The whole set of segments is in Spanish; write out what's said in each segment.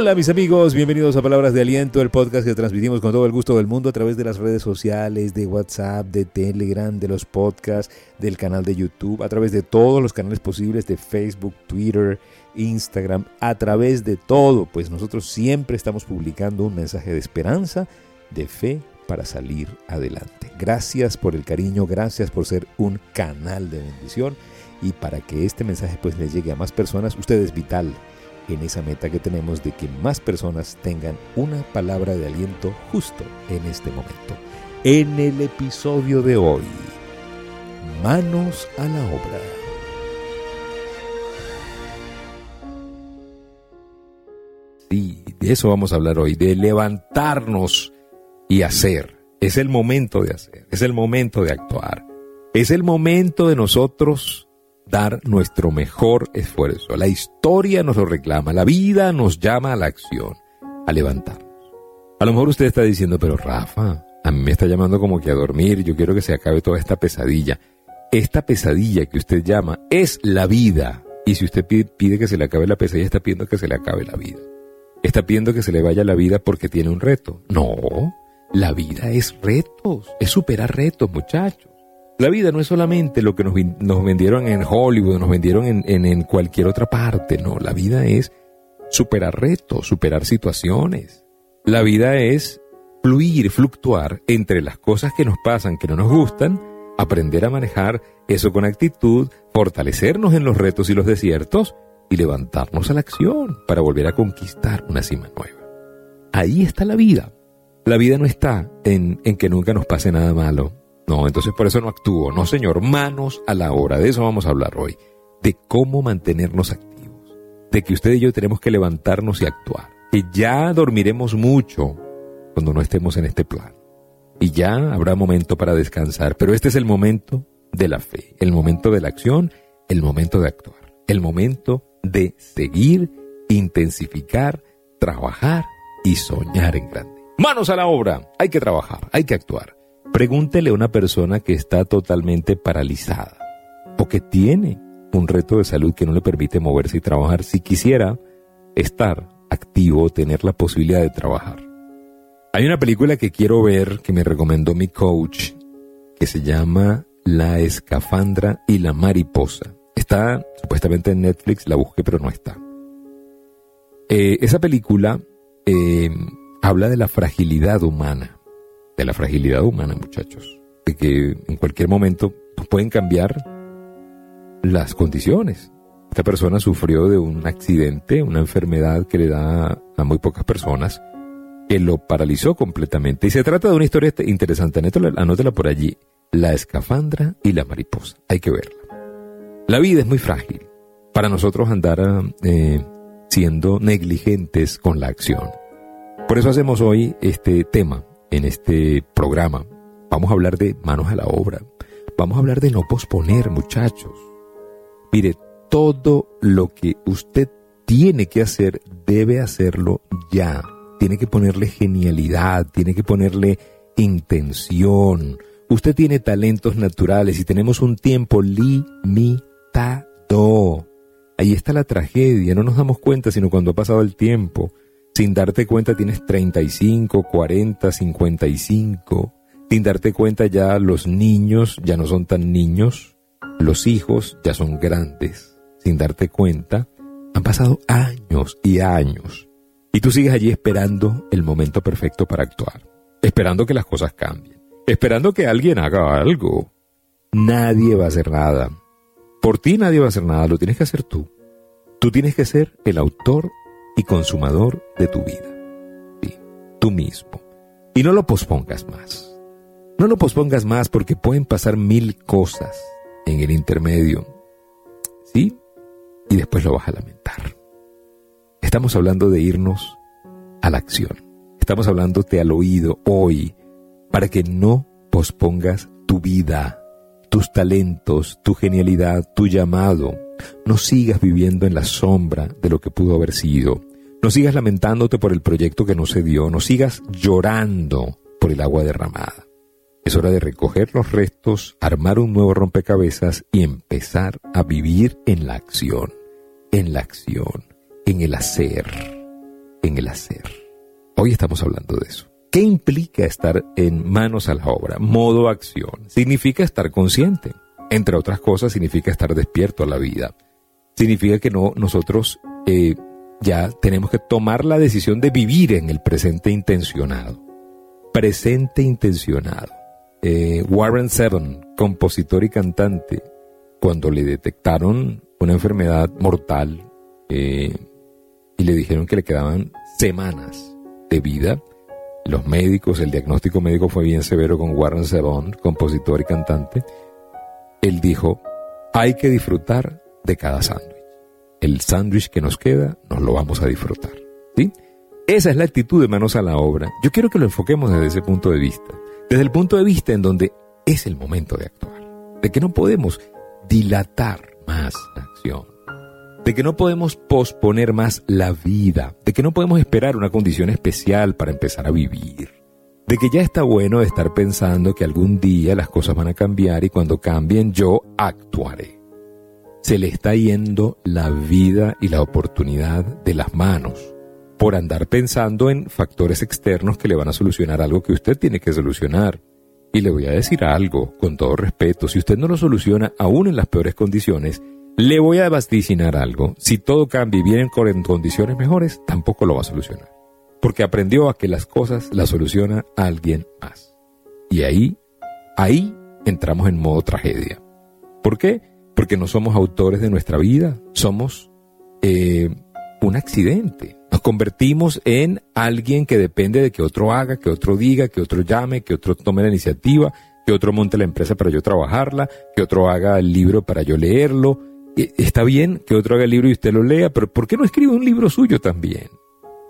Hola mis amigos, bienvenidos a Palabras de Aliento, el podcast que transmitimos con todo el gusto del mundo a través de las redes sociales, de WhatsApp, de Telegram, de los podcasts, del canal de YouTube, a través de todos los canales posibles de Facebook, Twitter, Instagram, a través de todo, pues nosotros siempre estamos publicando un mensaje de esperanza, de fe para salir adelante. Gracias por el cariño, gracias por ser un canal de bendición y para que este mensaje pues le llegue a más personas, usted es vital en esa meta que tenemos de que más personas tengan una palabra de aliento justo en este momento. En el episodio de hoy, manos a la obra. Sí, de eso vamos a hablar hoy, de levantarnos y hacer. Es el momento de hacer, es el momento de actuar, es el momento de nosotros dar nuestro mejor esfuerzo. La historia nos lo reclama, la vida nos llama a la acción, a levantarnos. A lo mejor usted está diciendo, pero Rafa, a mí me está llamando como que a dormir, yo quiero que se acabe toda esta pesadilla. Esta pesadilla que usted llama es la vida. Y si usted pide, que se le acabe la pesadilla, está pidiendo que se le acabe la vida. Está pidiendo que se le vaya la vida porque tiene un reto. No, la vida es retos, es superar retos, muchachos. La vida no es solamente lo que nos, vendieron en Hollywood, nos vendieron en, cualquier otra parte, no, la vida es superar retos, superar situaciones. La vida es fluir, fluctuar entre las cosas que nos pasan, que no nos gustan, aprender a manejar eso con actitud, fortalecernos en los retos y los desiertos y levantarnos a la acción para volver a conquistar una cima nueva. Ahí está la vida. La vida no está en que nunca nos pase nada malo, no, entonces por eso no actúo. No, señor, manos a la obra. De eso vamos a hablar hoy. De cómo mantenernos activos. De que usted y yo tenemos que levantarnos y actuar. Que ya dormiremos mucho cuando no estemos en este plan. Y ya habrá momento para descansar. Pero este es el momento de la fe, el momento de la acción, el momento de actuar, el momento de seguir, intensificar, trabajar y soñar en grande. Manos a la obra. Hay que trabajar, hay que actuar. Pregúntele a una persona que está totalmente paralizada o que tiene un reto de salud que no le permite moverse y trabajar si quisiera estar activo, tener la posibilidad de trabajar. Hay una película que quiero ver que me recomendó mi coach que se llama La escafandra y la mariposa. Está supuestamente en Netflix, la busqué pero no está. Eh, esa película eh, habla de la fragilidad humana de la fragilidad humana, muchachos. De que en cualquier momento pueden cambiar las condiciones. Esta persona sufrió de un accidente, una enfermedad que le da a muy pocas personas, que lo paralizó completamente. Y se trata de una historia interesante, anótela por allí. La escafandra y la mariposa. Hay que verla. La vida es muy frágil para nosotros andar eh, siendo negligentes con la acción. Por eso hacemos hoy este tema, en este programa. Vamos a hablar de manos a la obra. Vamos a hablar de no posponer, muchachos. Mire, todo lo que usted tiene que hacer, debe hacerlo ya. Tiene que ponerle genialidad, tiene que ponerle intención. Usted tiene talentos naturales y tenemos un tiempo limitado. Ahí está la tragedia, no nos damos cuenta sino cuando ha pasado el tiempo. Sin darte cuenta tienes 35, 40, 55. Sin darte cuenta ya los niños ya no son tan niños. Los hijos ya son grandes. Sin darte cuenta, han pasado años y años. Y tú sigues allí esperando el momento perfecto para actuar. Esperando que las cosas cambien. Esperando que alguien haga algo. Nadie va a hacer nada. Por ti nadie va a hacer nada, lo tienes que hacer tú. Tú tienes que ser el autor y consumador de tu vida. Tú mismo. Y no lo pospongas más. No lo pospongas más porque pueden pasar mil cosas en el intermedio. ¿Sí? Y después lo vas a lamentar. Estamos hablando de irnos a la acción. Estamos hablándote al oído hoy para que no pospongas tu vida, tus talentos, tu genialidad, tu llamado no sigas viviendo en la sombra de lo que pudo haber sido. No sigas lamentándote por el proyecto que no se dio. No sigas llorando por el agua derramada. Es hora de recoger los restos, armar un nuevo rompecabezas y empezar a vivir en la acción, en la acción, en el hacer. en el hacer. Hoy estamos hablando de eso. ¿Qué implica estar en manos a la obra? Modo acción. Significa estar consciente. Entre otras cosas, significa estar despierto a la vida. Significa que no, nosotros eh, ya tenemos que tomar la decisión de vivir en el presente intencionado. Presente intencionado. Eh, Warren Seven, compositor y cantante, cuando le detectaron una enfermedad mortal eh, y le dijeron que le quedaban semanas de vida, los médicos, el diagnóstico médico fue bien severo con Warren Zevon, compositor y cantante. Él dijo, hay que disfrutar de cada sándwich. El sándwich que nos queda, nos lo vamos a disfrutar. ¿Sí? Esa es la actitud de manos a la obra. Yo quiero que lo enfoquemos desde ese punto de vista. Desde el punto de vista en donde es el momento de actuar. De que no podemos dilatar más la acción de que no podemos posponer más la vida, de que no podemos esperar una condición especial para empezar a vivir, de que ya está bueno estar pensando que algún día las cosas van a cambiar y cuando cambien yo actuaré. Se le está yendo la vida y la oportunidad de las manos por andar pensando en factores externos que le van a solucionar algo que usted tiene que solucionar. Y le voy a decir algo, con todo respeto, si usted no lo soluciona aún en las peores condiciones, le voy a vaticinar algo. Si todo cambia y viene en condiciones mejores, tampoco lo va a solucionar. Porque aprendió a que las cosas las soluciona alguien más. Y ahí, ahí entramos en modo tragedia. ¿Por qué? Porque no somos autores de nuestra vida. Somos eh, un accidente. Nos convertimos en alguien que depende de que otro haga, que otro diga, que otro llame, que otro tome la iniciativa, que otro monte la empresa para yo trabajarla, que otro haga el libro para yo leerlo, eh, está bien que otro haga el libro y usted lo lea, pero ¿por qué no escribe un libro suyo también?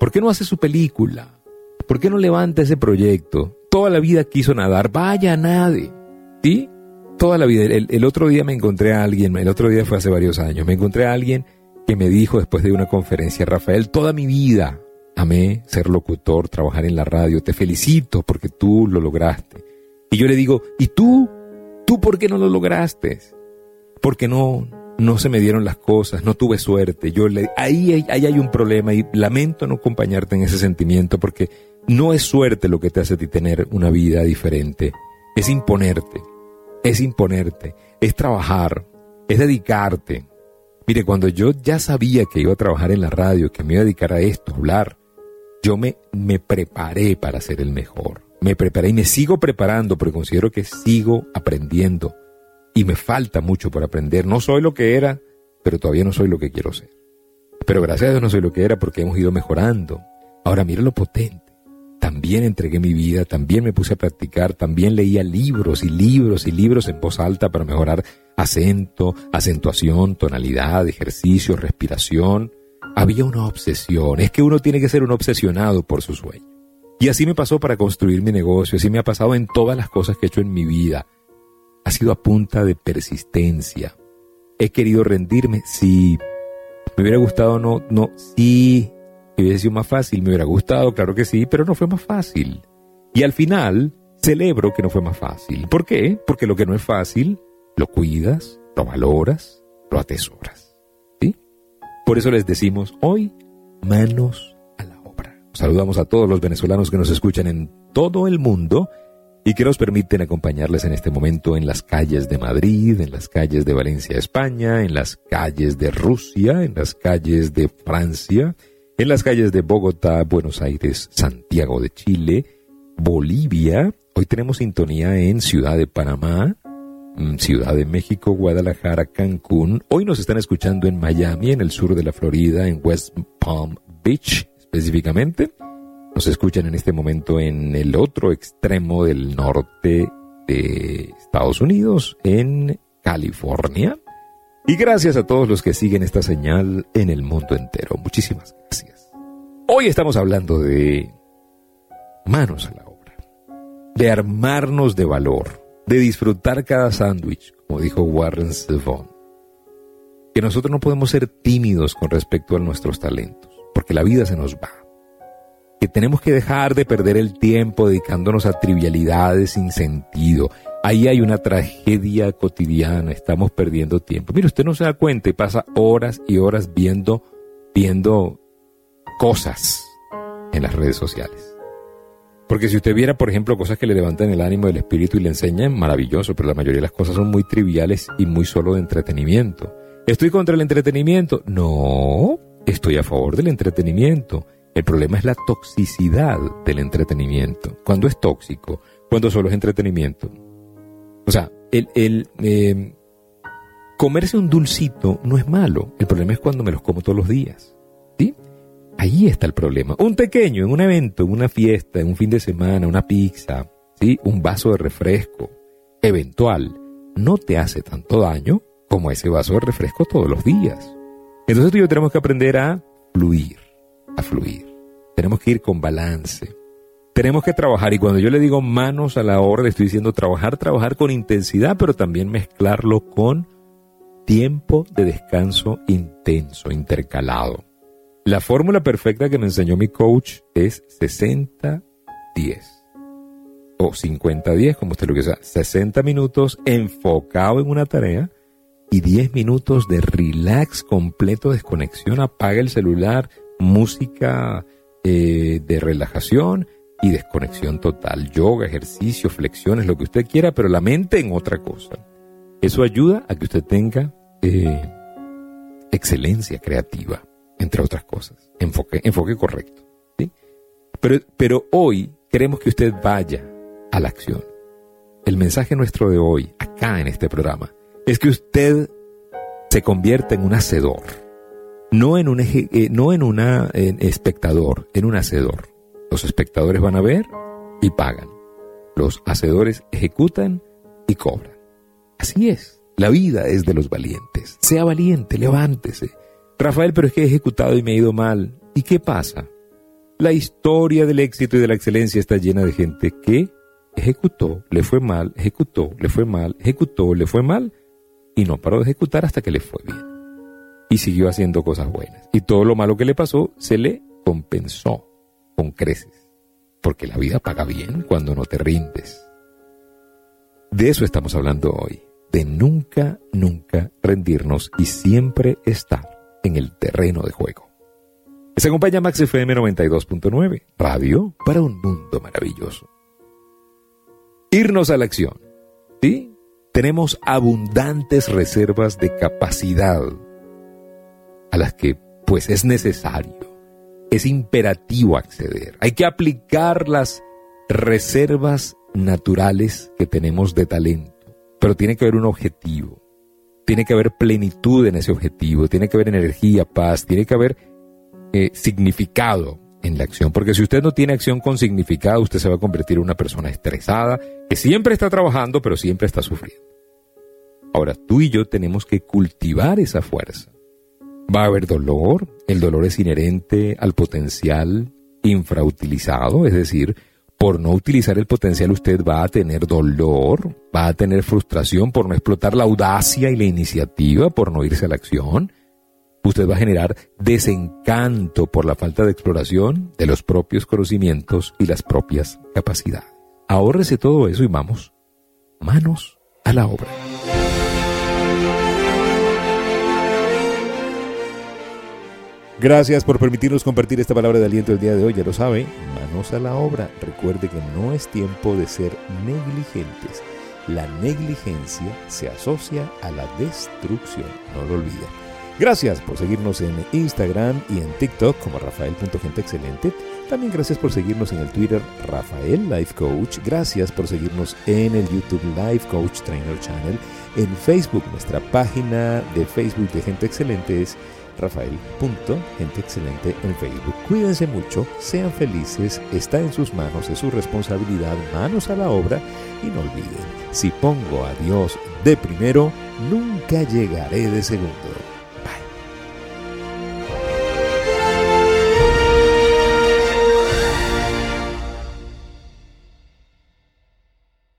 ¿Por qué no hace su película? ¿Por qué no levanta ese proyecto? Toda la vida quiso nadar, vaya, nade. ¿Sí? Toda la vida. El, otro día me encontré a alguien, el otro día fue hace varios años, me encontré a alguien que me dijo después de una conferencia, Rafael, toda mi vida amé ser locutor, trabajar en la radio, te felicito porque tú lo lograste. Y yo le digo, ¿y tú? ¿Tú por qué no lo lograste? Porque no, no se me dieron las cosas, no tuve suerte. Yo le, ahí, ahí hay un problema y lamento no acompañarte en ese sentimiento porque no es suerte lo que te hace a ti tener una vida diferente. Es imponerte, es imponerte, es trabajar, es dedicarte. Mire, cuando yo ya sabía que iba a trabajar en la radio, que me iba a dedicar a esto, a hablar, yo me, me preparé para ser el mejor. Me preparé y me sigo preparando porque considero que sigo aprendiendo y me falta mucho por aprender. No soy lo que era, pero todavía no soy lo que quiero ser. Pero gracias a Dios no soy lo que era porque hemos ido mejorando. Ahora mira lo potente. También entregué mi vida, también me puse a practicar, también leía libros y libros y libros en voz alta para mejorar acento, acentuación, tonalidad, ejercicio, respiración. Había una obsesión. Es que uno tiene que ser un obsesionado por su sueño. Y así me pasó para construir mi negocio, así me ha pasado en todas las cosas que he hecho en mi vida ha sido a punta de persistencia. He querido rendirme, sí. Me hubiera gustado, no, no, sí. Me hubiera sido más fácil, me hubiera gustado, claro que sí, pero no fue más fácil. Y al final, celebro que no fue más fácil. ¿Por qué? Porque lo que no es fácil, lo cuidas, lo valoras, lo atesoras. ¿Sí? Por eso les decimos hoy, manos a la obra. Saludamos a todos los venezolanos que nos escuchan en todo el mundo y que nos permiten acompañarles en este momento en las calles de Madrid, en las calles de Valencia, España, en las calles de Rusia, en las calles de Francia, en las calles de Bogotá, Buenos Aires, Santiago de Chile, Bolivia. Hoy tenemos sintonía en Ciudad de Panamá, mm, Ciudad de México, Guadalajara, Cancún. Hoy nos están escuchando en Miami, en el sur de la Florida, en West Palm Beach específicamente. Nos escuchan en este momento en el otro extremo del norte de Estados Unidos, en California. Y gracias a todos los que siguen esta señal en el mundo entero. Muchísimas gracias. Hoy estamos hablando de manos a la obra, de armarnos de valor, de disfrutar cada sándwich, como dijo Warren Zevon. Que nosotros no podemos ser tímidos con respecto a nuestros talentos, porque la vida se nos va que tenemos que dejar de perder el tiempo dedicándonos a trivialidades sin sentido. Ahí hay una tragedia cotidiana, estamos perdiendo tiempo. Mire, usted no se da cuenta y pasa horas y horas viendo, viendo cosas en las redes sociales. Porque si usted viera, por ejemplo, cosas que le levantan el ánimo del espíritu y le enseñan, maravilloso, pero la mayoría de las cosas son muy triviales y muy solo de entretenimiento. ¿Estoy contra el entretenimiento? No, estoy a favor del entretenimiento. El problema es la toxicidad del entretenimiento. Cuando es tóxico, cuando solo es entretenimiento. O sea, el, el eh, comerse un dulcito no es malo. El problema es cuando me los como todos los días. ¿Sí? Ahí está el problema. Un pequeño, en un evento, en una fiesta, en un fin de semana, una pizza, ¿sí? un vaso de refresco eventual, no te hace tanto daño como ese vaso de refresco todos los días. Entonces tú y yo tenemos que aprender a fluir, a fluir. Tenemos que ir con balance. Tenemos que trabajar y cuando yo le digo manos a la obra, estoy diciendo trabajar, trabajar con intensidad, pero también mezclarlo con tiempo de descanso intenso, intercalado. La fórmula perfecta que me enseñó mi coach es 60-10 o 50-10, como usted lo quiera. 60 minutos enfocado en una tarea y 10 minutos de relax completo, desconexión, apaga el celular, música eh, de relajación y desconexión total. Yoga, ejercicio, flexiones, lo que usted quiera, pero la mente en otra cosa. Eso ayuda a que usted tenga eh, excelencia creativa entre otras cosas. Enfoque, enfoque correcto. ¿sí? Pero, pero hoy queremos que usted vaya a la acción. El mensaje nuestro de hoy, acá en este programa, es que usted se convierta en un hacedor. No en un, eh, no en una espectador, en un hacedor. Los espectadores van a ver y pagan. Los hacedores ejecutan y cobran. Así es. La vida es de los valientes. Sea valiente, levántese. Rafael, pero es que he ejecutado y me ha ido mal. ¿Y qué pasa? La historia del éxito y de la excelencia está llena de gente que ejecutó, le fue mal, ejecutó, le fue mal, ejecutó, le fue mal, y no paró de ejecutar hasta que le fue bien. Y siguió haciendo cosas buenas. Y todo lo malo que le pasó se le compensó con creces. Porque la vida paga bien cuando no te rindes. De eso estamos hablando hoy. De nunca, nunca rendirnos y siempre estar en el terreno de juego. Se acompaña Max FM 92.9, radio para un mundo maravilloso. Irnos a la acción. ¿Sí? Tenemos abundantes reservas de capacidad a las que pues es necesario, es imperativo acceder. Hay que aplicar las reservas naturales que tenemos de talento, pero tiene que haber un objetivo tiene que haber plenitud en ese objetivo, tiene que haber energía, paz, tiene que haber eh, significado en la acción. Porque si usted no tiene acción con significado, usted se va a convertir en una persona estresada, que siempre está trabajando, pero siempre está sufriendo. Ahora, tú y yo tenemos que cultivar esa fuerza. Va a haber dolor, el dolor es inherente al potencial infrautilizado, es decir, por no utilizar el potencial usted va a tener dolor, va a tener frustración por no explotar la audacia y la iniciativa, por no irse a la acción. Usted va a generar desencanto por la falta de exploración de los propios conocimientos y las propias capacidades. Ahórrese todo eso y vamos, manos a la obra. Gracias por permitirnos compartir esta palabra de aliento el día de hoy. Ya lo sabe, manos a la obra. Recuerde que no es tiempo de ser negligentes. La negligencia se asocia a la destrucción. No lo olvide. Gracias por seguirnos en Instagram y en TikTok como Rafael.genteexcelente. También gracias por seguirnos en el Twitter Rafael Life Coach. Gracias por seguirnos en el YouTube Life Coach Trainer Channel. En Facebook, nuestra página de Facebook de Gente Excelente es Rafael. Gente excelente en Facebook. Cuídense mucho, sean felices, está en sus manos, es su responsabilidad, manos a la obra y no olviden, si pongo a Dios de primero, nunca llegaré de segundo.